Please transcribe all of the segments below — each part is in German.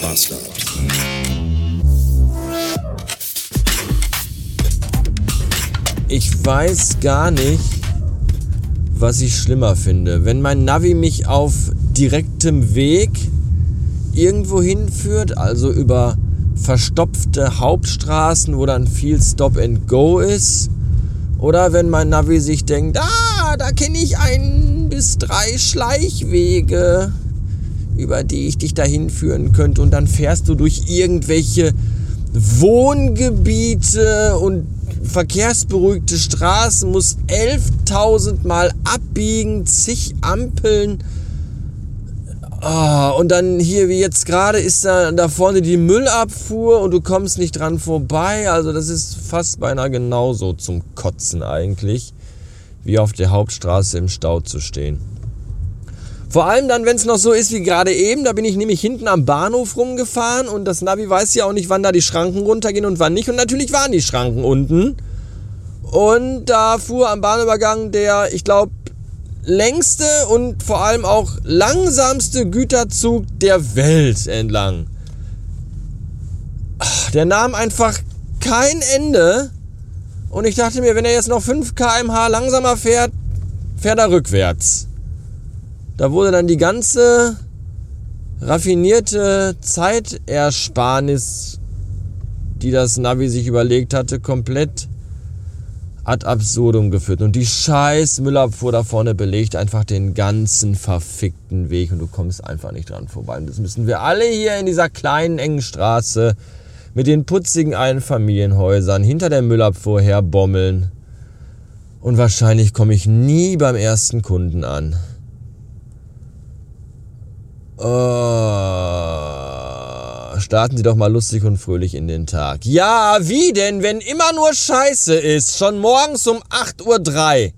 Bastard. Ich weiß gar nicht, was ich schlimmer finde. Wenn mein Navi mich auf direktem Weg irgendwo hinführt, also über verstopfte Hauptstraßen, wo dann viel Stop and Go ist. Oder wenn mein Navi sich denkt, ah, da kenne ich ein bis drei Schleichwege, über die ich dich dahin führen könnte. Und dann fährst du durch irgendwelche Wohngebiete und verkehrsberuhigte Straßen, musst 11.000 Mal abbiegen, zig Ampeln Oh, und dann hier wie jetzt gerade ist da, da vorne die Müllabfuhr und du kommst nicht dran vorbei. Also das ist fast beinahe genauso zum Kotzen eigentlich, wie auf der Hauptstraße im Stau zu stehen. Vor allem dann, wenn es noch so ist wie gerade eben, da bin ich nämlich hinten am Bahnhof rumgefahren und das Navi weiß ja auch nicht, wann da die Schranken runtergehen und wann nicht. Und natürlich waren die Schranken unten. Und da fuhr am Bahnübergang der, ich glaube, längste und vor allem auch langsamste Güterzug der Welt entlang. Der nahm einfach kein Ende. Und ich dachte mir, wenn er jetzt noch 5 km/h langsamer fährt, fährt er rückwärts. Da wurde dann die ganze raffinierte Zeitersparnis, die das Navi sich überlegt hatte, komplett ad absurdum geführt. Und die scheiß Müllabfuhr da vorne belegt einfach den ganzen verfickten Weg und du kommst einfach nicht dran vorbei. Und das müssen wir alle hier in dieser kleinen, engen Straße mit den putzigen Einfamilienhäusern hinter der Müllabfuhr herbommeln. Und wahrscheinlich komme ich nie beim ersten Kunden an. Oh starten Sie doch mal lustig und fröhlich in den Tag. Ja, wie denn, wenn immer nur Scheiße ist? Schon morgens um 8.03 Uhr.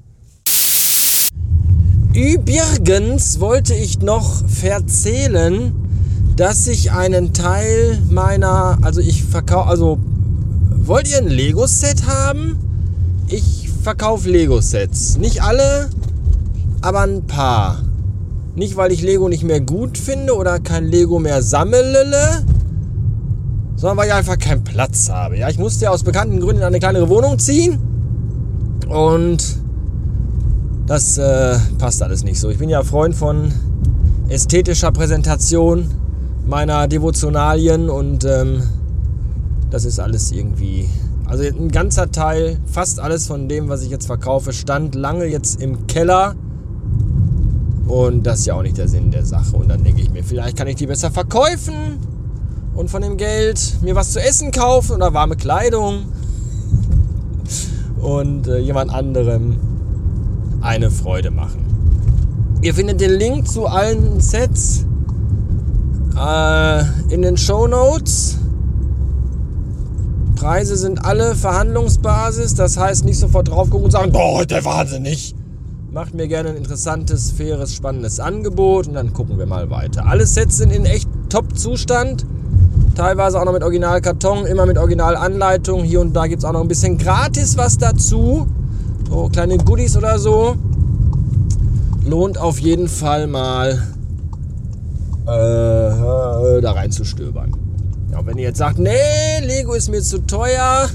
Übrigens wollte ich noch verzählen, dass ich einen Teil meiner, also ich verkaufe, also wollt ihr ein Lego-Set haben? Ich verkaufe Lego-Sets. Nicht alle, aber ein paar. Nicht, weil ich Lego nicht mehr gut finde oder kein Lego mehr sammle, sondern weil ich einfach keinen Platz habe. Ja, ich musste ja aus bekannten Gründen in eine kleinere Wohnung ziehen und das äh, passt alles nicht so. Ich bin ja Freund von ästhetischer Präsentation meiner Devotionalien und ähm, das ist alles irgendwie. Also ein ganzer Teil, fast alles von dem, was ich jetzt verkaufe, stand lange jetzt im Keller. Und das ist ja auch nicht der Sinn der Sache. Und dann denke ich mir, vielleicht kann ich die besser verkaufen und von dem Geld mir was zu essen kaufen oder warme Kleidung und äh, jemand anderem eine Freude machen. Ihr findet den Link zu allen Sets äh, in den Show Notes. Preise sind alle Verhandlungsbasis, das heißt nicht sofort drauf gucken und sagen, boah, der wahnsinnig. Macht mir gerne ein interessantes, faires, spannendes Angebot und dann gucken wir mal weiter. Alle Sets sind in echt Top-Zustand. Teilweise auch noch mit Originalkarton, immer mit Originalanleitung. Hier und da gibt es auch noch ein bisschen gratis was dazu. So kleine Goodies oder so. Lohnt auf jeden Fall mal äh, da reinzustöbern. Ja, wenn ihr jetzt sagt, nee, Lego ist mir zu teuer.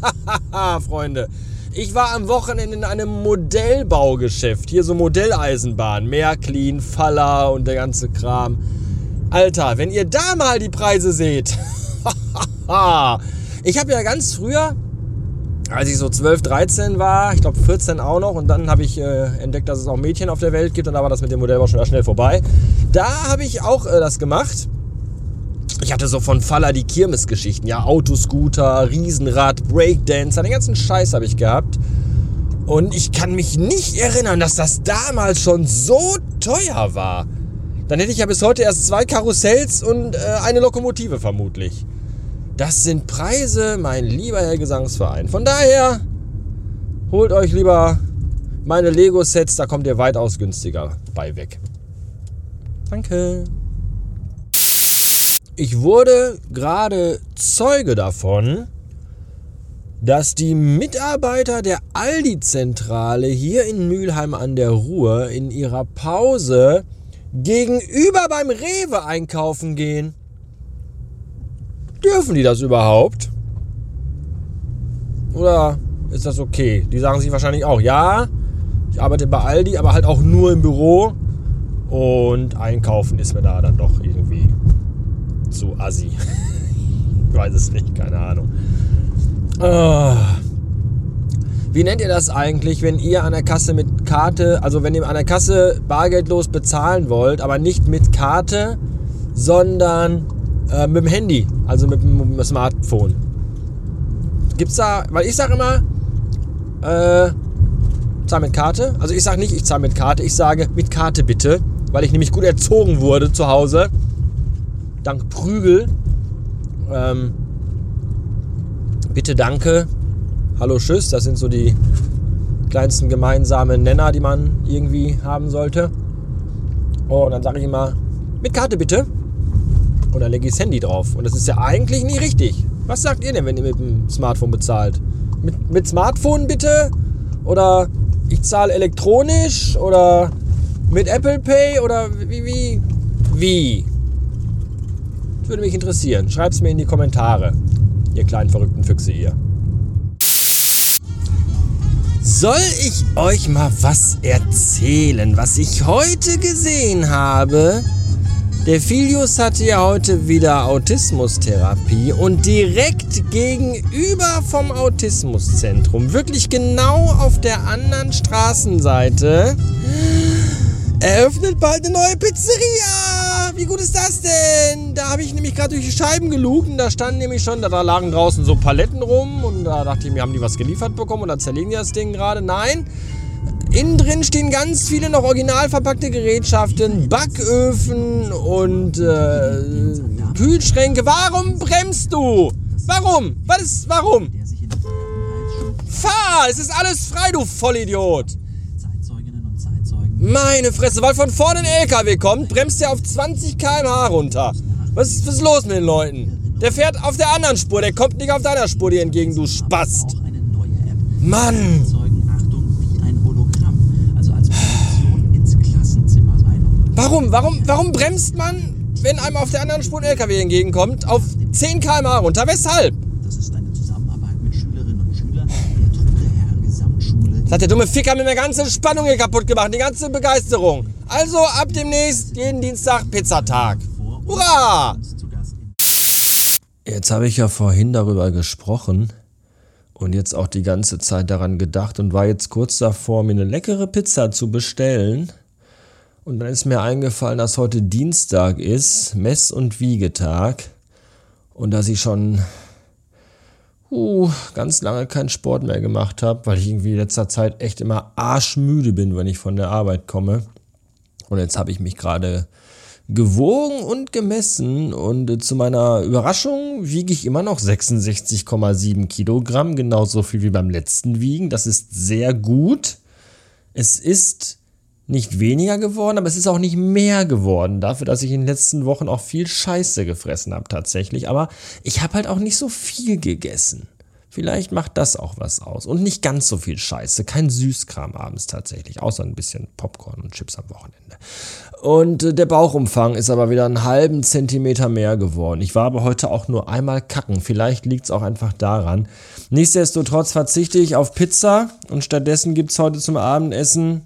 Freunde, ich war am Wochenende in einem Modellbaugeschäft. Hier so Modelleisenbahn. Märklin, Faller und der ganze Kram. Alter, wenn ihr da mal die Preise seht. ich habe ja ganz früher, als ich so 12, 13 war, ich glaube 14 auch noch, und dann habe ich äh, entdeckt, dass es auch Mädchen auf der Welt gibt, und da war das mit dem Modellbau schon schnell vorbei. Da habe ich auch äh, das gemacht. Ich hatte so von Faller die Kirmesgeschichten, ja, Autoscooter, Riesenrad, Breakdancer, den ganzen Scheiß habe ich gehabt. Und ich kann mich nicht erinnern, dass das damals schon so teuer war. Dann hätte ich ja bis heute erst zwei Karussells und äh, eine Lokomotive vermutlich. Das sind Preise, mein lieber Herr Gesangsverein. Von daher holt euch lieber meine Lego-Sets, da kommt ihr weitaus günstiger bei weg. Danke. Ich wurde gerade Zeuge davon, dass die Mitarbeiter der Aldi-Zentrale hier in Mülheim an der Ruhr in ihrer Pause gegenüber beim Rewe einkaufen gehen. Dürfen die das überhaupt? Oder ist das okay? Die sagen sich wahrscheinlich auch, ja, ich arbeite bei Aldi, aber halt auch nur im Büro. Und einkaufen ist mir da dann doch irgendwie zu assi. ich weiß es nicht, keine Ahnung. Ah. Wie nennt ihr das eigentlich, wenn ihr an der Kasse mit Karte, also wenn ihr an der Kasse bargeldlos bezahlen wollt, aber nicht mit Karte, sondern äh, mit dem Handy, also mit dem Smartphone? Gibt's da, weil ich sage immer, äh, zahl mit Karte. Also ich sage nicht, ich zahle mit Karte, ich sage mit Karte bitte, weil ich nämlich gut erzogen wurde zu Hause. Dank Prügel. Ähm, bitte danke. Hallo Tschüss, das sind so die kleinsten gemeinsamen Nenner, die man irgendwie haben sollte. Oh, und dann sage ich immer, mit Karte bitte. Und dann lege ich das Handy drauf. Und das ist ja eigentlich nie richtig. Was sagt ihr denn, wenn ihr mit dem Smartphone bezahlt? Mit, mit Smartphone bitte? Oder ich zahle elektronisch? Oder mit Apple Pay? Oder wie? Wie? wie? Würde mich interessieren. Schreibt es mir in die Kommentare. Ihr kleinen verrückten Füchse ihr. Soll ich euch mal was erzählen, was ich heute gesehen habe? Der Filius hatte ja heute wieder Autismustherapie und direkt gegenüber vom Autismuszentrum, wirklich genau auf der anderen Straßenseite, eröffnet bald eine neue Pizzeria. Wie gut ist das denn? Da habe ich nämlich gerade durch die Scheiben gelugt und da standen nämlich schon, da, da lagen draußen so Paletten rum und da dachte ich mir, haben die was geliefert bekommen und dann zerlegen die das Ding gerade. Nein, Innen drin stehen ganz viele noch original verpackte Gerätschaften, Backöfen und äh, Kühlschränke. Warum bremst du? Warum? Was ist, warum? Fahr! Es ist alles frei, du Vollidiot! Meine Fresse, weil von vorne ein LKW kommt, bremst der auf 20 km/h runter. Was ist, was ist los mit den Leuten? Der fährt auf der anderen Spur, der kommt nicht auf deiner Spur dir entgegen, du Spast. Mann! Warum? Warum, warum bremst man, wenn einem auf der anderen Spur ein LKW entgegenkommt, auf 10 km/h runter? Weshalb? Das ist eine Zusammenarbeit mit Schülerinnen und Schülern der Trudeherr Gesamtschule. Das hat der dumme Ficker mit der ganzen Spannung hier kaputt gemacht, die ganze Begeisterung. Also ab demnächst jeden Dienstag Pizzatag. Hurra! Jetzt habe ich ja vorhin darüber gesprochen und jetzt auch die ganze Zeit daran gedacht und war jetzt kurz davor, mir eine leckere Pizza zu bestellen. Und dann ist mir eingefallen, dass heute Dienstag ist, Mess- und Wiegetag. Und dass ich schon uh, ganz lange keinen Sport mehr gemacht habe, weil ich irgendwie in letzter Zeit echt immer arschmüde bin, wenn ich von der Arbeit komme. Und jetzt habe ich mich gerade gewogen und gemessen und zu meiner Überraschung wiege ich immer noch 66,7 Kilogramm, genauso viel wie beim letzten Wiegen. Das ist sehr gut. Es ist nicht weniger geworden, aber es ist auch nicht mehr geworden. Dafür, dass ich in den letzten Wochen auch viel Scheiße gefressen habe tatsächlich. Aber ich habe halt auch nicht so viel gegessen. Vielleicht macht das auch was aus. Und nicht ganz so viel Scheiße. Kein Süßkram abends tatsächlich. Außer ein bisschen Popcorn und Chips am Wochenende. Und äh, der Bauchumfang ist aber wieder einen halben Zentimeter mehr geworden. Ich war aber heute auch nur einmal kacken. Vielleicht liegt es auch einfach daran. Nichtsdestotrotz verzichte ich auf Pizza und stattdessen gibt es heute zum Abendessen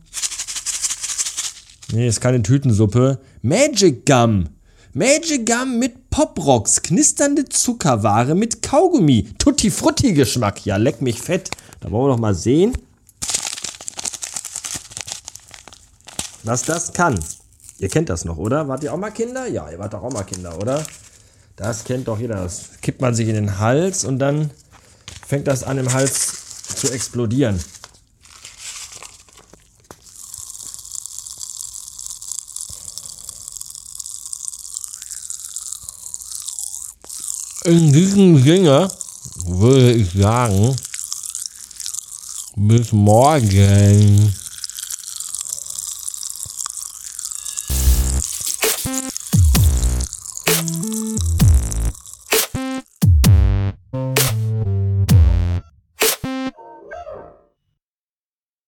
Nee, ist keine Tütensuppe. Magic Gum. Magic Gum mit Poprocks. Knisternde Zuckerware mit Kaugummi. Tutti Frutti Geschmack. Ja, leck mich fett. Da wollen wir doch mal sehen, was das kann. Ihr kennt das noch, oder? Wart ihr auch mal Kinder? Ja, ihr wart doch auch mal Kinder, oder? Das kennt doch jeder. Das kippt man sich in den Hals und dann fängt das an im Hals zu explodieren. In diesem Sinne würde ich sagen, bis morgen.